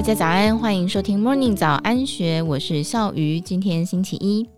大家早安，欢迎收听 Morning 早安学，我是笑鱼。今天星期一，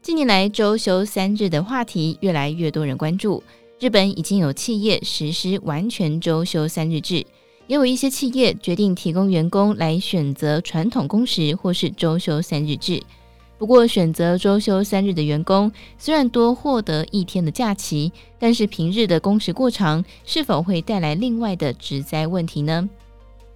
近年来周休三日的话题越来越多人关注。日本已经有企业实施完全周休三日制，也有一些企业决定提供员工来选择传统工时或是周休三日制。不过，选择周休三日的员工虽然多获得一天的假期，但是平日的工时过长，是否会带来另外的职灾问题呢？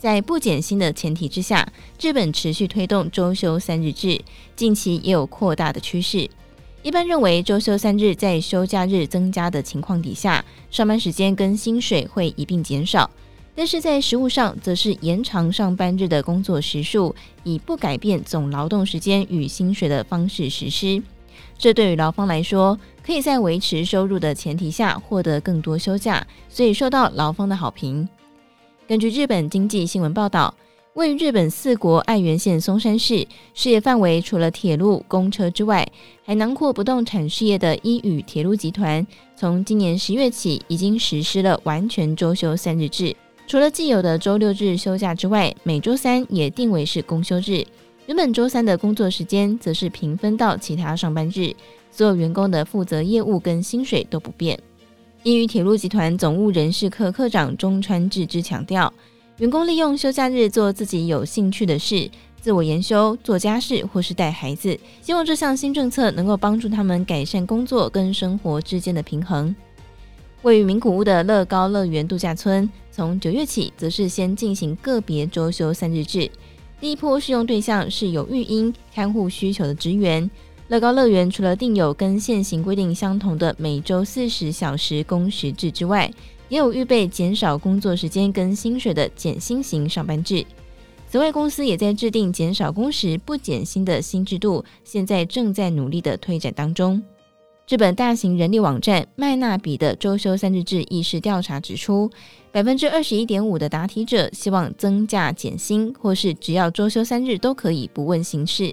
在不减薪的前提之下，日本持续推动周休三日制，近期也有扩大的趋势。一般认为，周休三日在休假日增加的情况底下，上班时间跟薪水会一并减少；但是在实务上，则是延长上班日的工作时数，以不改变总劳动时间与薪水的方式实施。这对于劳方来说，可以在维持收入的前提下获得更多休假，所以受到劳方的好评。根据日本经济新闻报道，位于日本四国爱媛县松山市，事业范围除了铁路、公车之外，还囊括不动产事业的伊予铁路集团，从今年十月起已经实施了完全周休三日制。除了既有的周六日休假之外，每周三也定为是公休日。原本周三的工作时间则是平分到其他上班日，所有员工的负责业务跟薪水都不变。伊予铁路集团总务人事课课长中川智之强调，员工利用休假日做自己有兴趣的事，自我研修、做家事或是带孩子，希望这项新政策能够帮助他们改善工作跟生活之间的平衡。位于名古屋的乐高乐园度假村，从九月起则是先进行个别周休三日制，第一波适用对象是有育婴看护需求的职员。乐高乐园除了订有跟现行规定相同的每周四十小时工时制之外，也有预备减少工作时间跟薪水的减薪型上班制。此外，公司也在制定减少工时不减薪的新制度，现在正在努力的推展当中。日本大型人力网站麦纳比的周休三日制意识调查指出，百分之二十一点五的答题者希望增加减薪，或是只要周休三日都可以不问形式。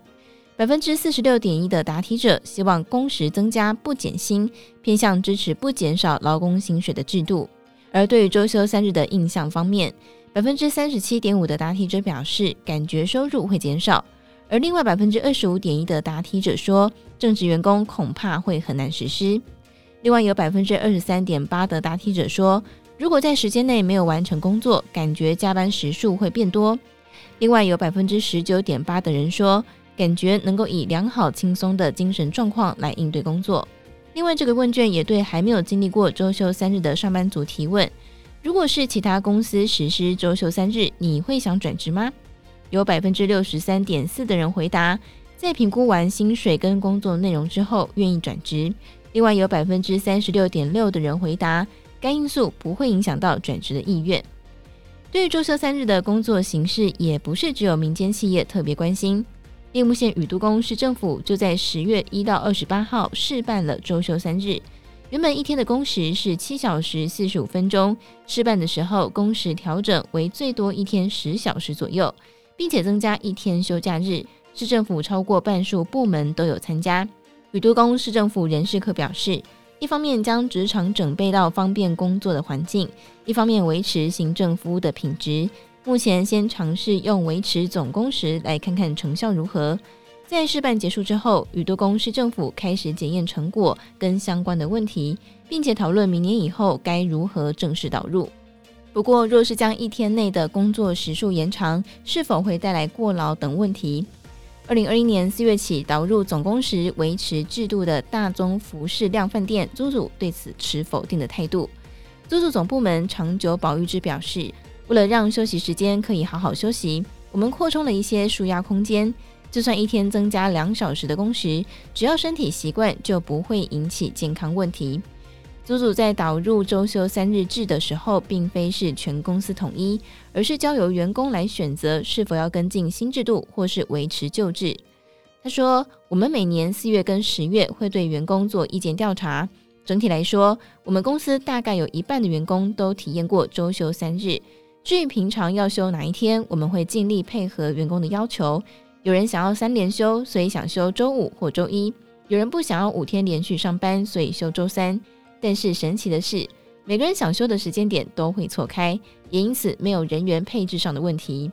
百分之四十六点一的答题者希望工时增加不减薪，偏向支持不减少劳工薪水的制度。而对于周休三日的印象方面，百分之三十七点五的答题者表示感觉收入会减少，而另外百分之二十五点一的答题者说正职员工恐怕会很难实施。另外有百分之二十三点八的答题者说，如果在时间内没有完成工作，感觉加班时数会变多。另外有百分之十九点八的人说，感觉能够以良好轻松的精神状况来应对工作。另外，这个问卷也对还没有经历过周休三日的上班族提问：如果是其他公司实施周休三日，你会想转职吗？有百分之六十三点四的人回答，在评估完薪水跟工作内容之后愿意转职。另外，有百分之三十六点六的人回答，该因素不会影响到转职的意愿。对于周休三日的工作形式，也不是只有民间企业特别关心。叶木县宇都宫市政府就在十月一到二十八号试办了周休三日。原本一天的工时是七小时四十五分钟，试办的时候工时调整为最多一天十小时左右，并且增加一天休假日。市政府超过半数部门都有参加。宇都宫市政府人事课表示，一方面将职场整备到方便工作的环境，一方面维持行政服务的品质。目前先尝试用维持总工时来看看成效如何。在试办结束之后，宇都宫市政府开始检验成果跟相关的问题，并且讨论明年以后该如何正式导入。不过，若是将一天内的工作时数延长，是否会带来过劳等问题？二零二一年四月起导入总工时维持制度的大宗服饰量贩店租主对此持否定的态度。租主总部门长久保育之表示。为了让休息时间可以好好休息，我们扩充了一些舒压空间。就算一天增加两小时的工时，只要身体习惯，就不会引起健康问题。祖祖在导入周休三日制的时候，并非是全公司统一，而是交由员工来选择是否要跟进新制度，或是维持旧制。他说：“我们每年四月跟十月会对员工做意见调查。整体来说，我们公司大概有一半的员工都体验过周休三日。”至于平常要休哪一天，我们会尽力配合员工的要求。有人想要三连休，所以想休周五或周一；有人不想要五天连续上班，所以休周三。但是神奇的是，每个人想休的时间点都会错开，也因此没有人员配置上的问题。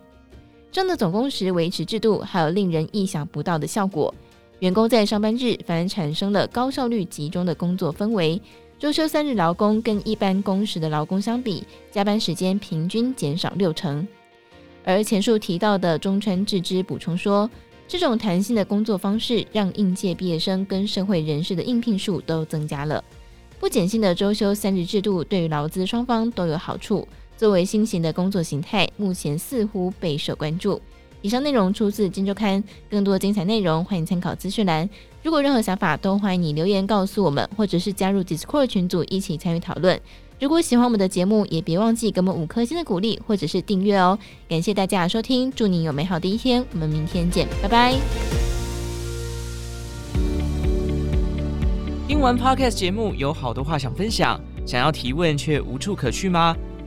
这样的总工时维持制度还有令人意想不到的效果。员工在上班日反而产生了高效率、集中的工作氛围。周休三日劳工跟一般工时的劳工相比，加班时间平均减少六成。而前述提到的中川智之补充说，这种弹性的工作方式让应届毕业生跟社会人士的应聘数都增加了。不减薪的周休三日制度对于劳资双方都有好处。作为新型的工作形态，目前似乎备受关注。以上内容出自《金周刊》，更多精彩内容欢迎参考资讯栏。如果任何想法，都欢迎你留言告诉我们，或者是加入 Discord 群组一起参与讨论。如果喜欢我们的节目，也别忘记给我们五颗星的鼓励，或者是订阅哦。感谢大家的收听，祝你有美好的一天，我们明天见，拜拜。听完 Podcast 节目，有好多话想分享，想要提问却无处可去吗？